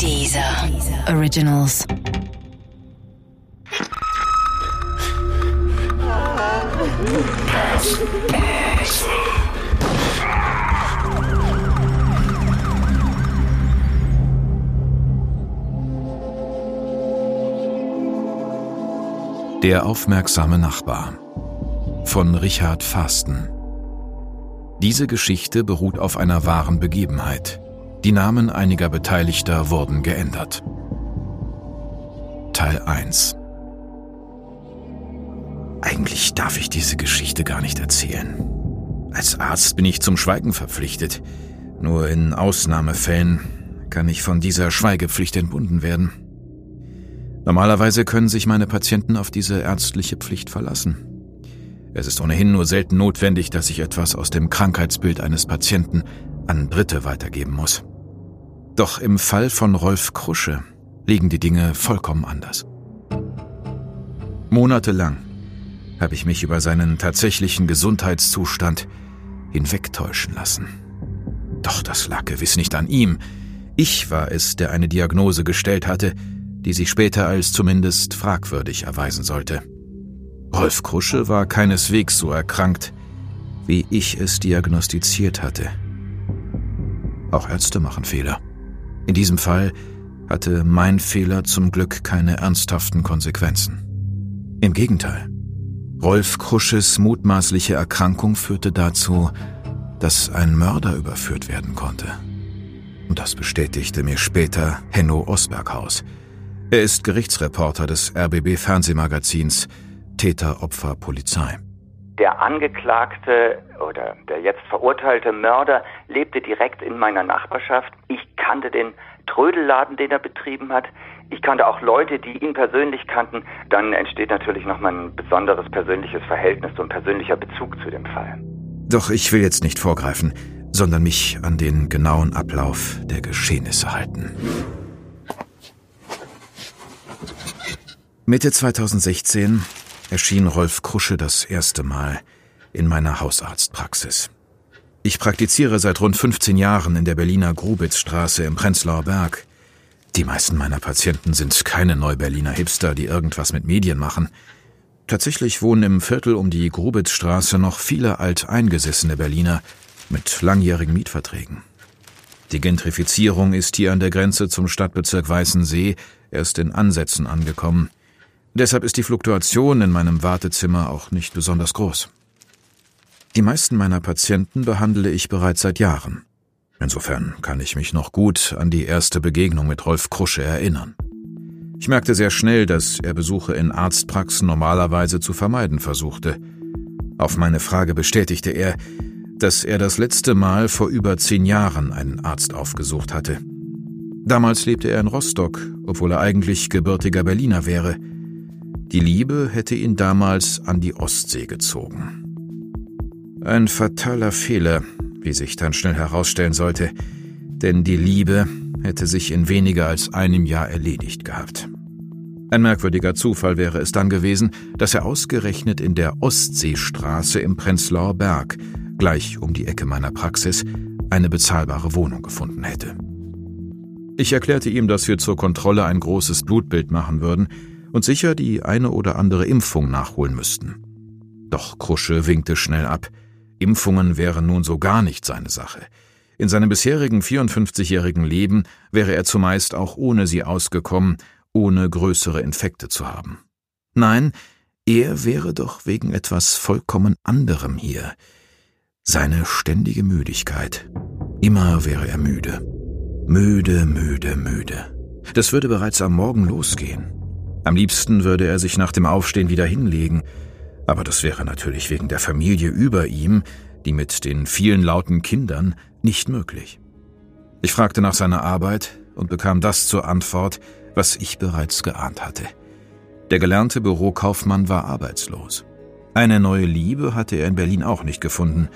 Dieser Originals. Der aufmerksame Nachbar von Richard Fasten. Diese Geschichte beruht auf einer wahren Begebenheit. Die Namen einiger Beteiligter wurden geändert. Teil 1 Eigentlich darf ich diese Geschichte gar nicht erzählen. Als Arzt bin ich zum Schweigen verpflichtet. Nur in Ausnahmefällen kann ich von dieser Schweigepflicht entbunden werden. Normalerweise können sich meine Patienten auf diese ärztliche Pflicht verlassen. Es ist ohnehin nur selten notwendig, dass ich etwas aus dem Krankheitsbild eines Patienten an Dritte weitergeben muss. Doch im Fall von Rolf Krusche liegen die Dinge vollkommen anders. Monatelang habe ich mich über seinen tatsächlichen Gesundheitszustand hinwegtäuschen lassen. Doch das lag gewiss nicht an ihm. Ich war es, der eine Diagnose gestellt hatte, die sich später als zumindest fragwürdig erweisen sollte. Rolf Krusche war keineswegs so erkrankt, wie ich es diagnostiziert hatte. Auch Ärzte machen Fehler. In diesem Fall hatte mein Fehler zum Glück keine ernsthaften Konsequenzen. Im Gegenteil. Rolf Krusches mutmaßliche Erkrankung führte dazu, dass ein Mörder überführt werden konnte. Und das bestätigte mir später Henno Osberghaus. Er ist Gerichtsreporter des RBB Fernsehmagazins Täter, Opfer, Polizei. Der Angeklagte oder der jetzt verurteilte Mörder lebte direkt in meiner Nachbarschaft. Ich kannte den Trödelladen, den er betrieben hat. Ich kannte auch Leute, die ihn persönlich kannten. Dann entsteht natürlich nochmal ein besonderes persönliches Verhältnis und persönlicher Bezug zu dem Fall. Doch ich will jetzt nicht vorgreifen, sondern mich an den genauen Ablauf der Geschehnisse halten. Mitte 2016 erschien Rolf Krusche das erste Mal in meiner Hausarztpraxis. Ich praktiziere seit rund 15 Jahren in der Berliner Grubitzstraße im Prenzlauer Berg. Die meisten meiner Patienten sind keine Neuberliner Hipster, die irgendwas mit Medien machen. Tatsächlich wohnen im Viertel um die Grubitzstraße noch viele alteingesessene Berliner mit langjährigen Mietverträgen. Die Gentrifizierung ist hier an der Grenze zum Stadtbezirk Weißensee erst in Ansätzen angekommen. Deshalb ist die Fluktuation in meinem Wartezimmer auch nicht besonders groß. Die meisten meiner Patienten behandle ich bereits seit Jahren. Insofern kann ich mich noch gut an die erste Begegnung mit Rolf Krusche erinnern. Ich merkte sehr schnell, dass er Besuche in Arztpraxen normalerweise zu vermeiden versuchte. Auf meine Frage bestätigte er, dass er das letzte Mal vor über zehn Jahren einen Arzt aufgesucht hatte. Damals lebte er in Rostock, obwohl er eigentlich gebürtiger Berliner wäre. Die Liebe hätte ihn damals an die Ostsee gezogen. Ein fataler Fehler, wie sich dann schnell herausstellen sollte, denn die Liebe hätte sich in weniger als einem Jahr erledigt gehabt. Ein merkwürdiger Zufall wäre es dann gewesen, dass er ausgerechnet in der Ostseestraße im Prenzlauer Berg, gleich um die Ecke meiner Praxis, eine bezahlbare Wohnung gefunden hätte. Ich erklärte ihm, dass wir zur Kontrolle ein großes Blutbild machen würden und sicher die eine oder andere Impfung nachholen müssten. Doch Krusche winkte schnell ab. Impfungen wären nun so gar nicht seine Sache. In seinem bisherigen 54-jährigen Leben wäre er zumeist auch ohne sie ausgekommen, ohne größere Infekte zu haben. Nein, er wäre doch wegen etwas vollkommen anderem hier. Seine ständige Müdigkeit. Immer wäre er müde. Müde, müde, müde. Das würde bereits am Morgen losgehen. Am liebsten würde er sich nach dem Aufstehen wieder hinlegen, aber das wäre natürlich wegen der Familie über ihm, die mit den vielen lauten Kindern, nicht möglich. Ich fragte nach seiner Arbeit und bekam das zur Antwort, was ich bereits geahnt hatte. Der gelernte Bürokaufmann war arbeitslos. Eine neue Liebe hatte er in Berlin auch nicht gefunden,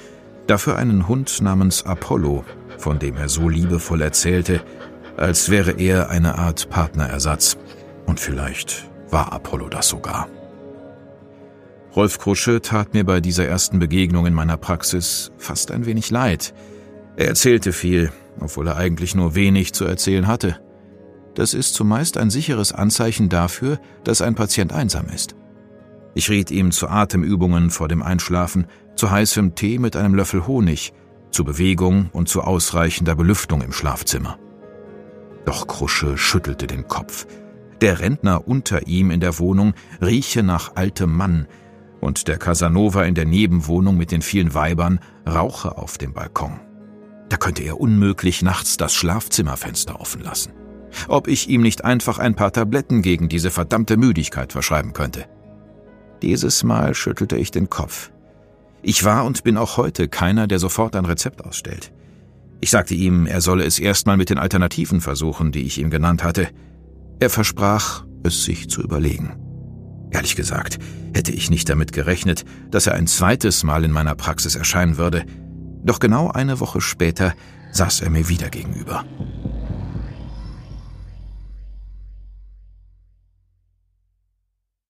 dafür einen Hund namens Apollo, von dem er so liebevoll erzählte, als wäre er eine Art Partnerersatz. Und vielleicht war Apollo das sogar. Rolf Krusche tat mir bei dieser ersten Begegnung in meiner Praxis fast ein wenig leid. Er erzählte viel, obwohl er eigentlich nur wenig zu erzählen hatte. Das ist zumeist ein sicheres Anzeichen dafür, dass ein Patient einsam ist. Ich riet ihm zu Atemübungen vor dem Einschlafen, zu heißem Tee mit einem Löffel Honig, zu Bewegung und zu ausreichender Belüftung im Schlafzimmer. Doch Krusche schüttelte den Kopf. Der Rentner unter ihm in der Wohnung rieche nach altem Mann, und der Casanova in der Nebenwohnung mit den vielen Weibern rauche auf dem Balkon. Da könnte er unmöglich nachts das Schlafzimmerfenster offen lassen. Ob ich ihm nicht einfach ein paar Tabletten gegen diese verdammte Müdigkeit verschreiben könnte. Dieses Mal schüttelte ich den Kopf. Ich war und bin auch heute keiner, der sofort ein Rezept ausstellt. Ich sagte ihm, er solle es erstmal mit den Alternativen versuchen, die ich ihm genannt hatte. Er versprach, es sich zu überlegen. Ehrlich gesagt, hätte ich nicht damit gerechnet, dass er ein zweites Mal in meiner Praxis erscheinen würde. Doch genau eine Woche später saß er mir wieder gegenüber.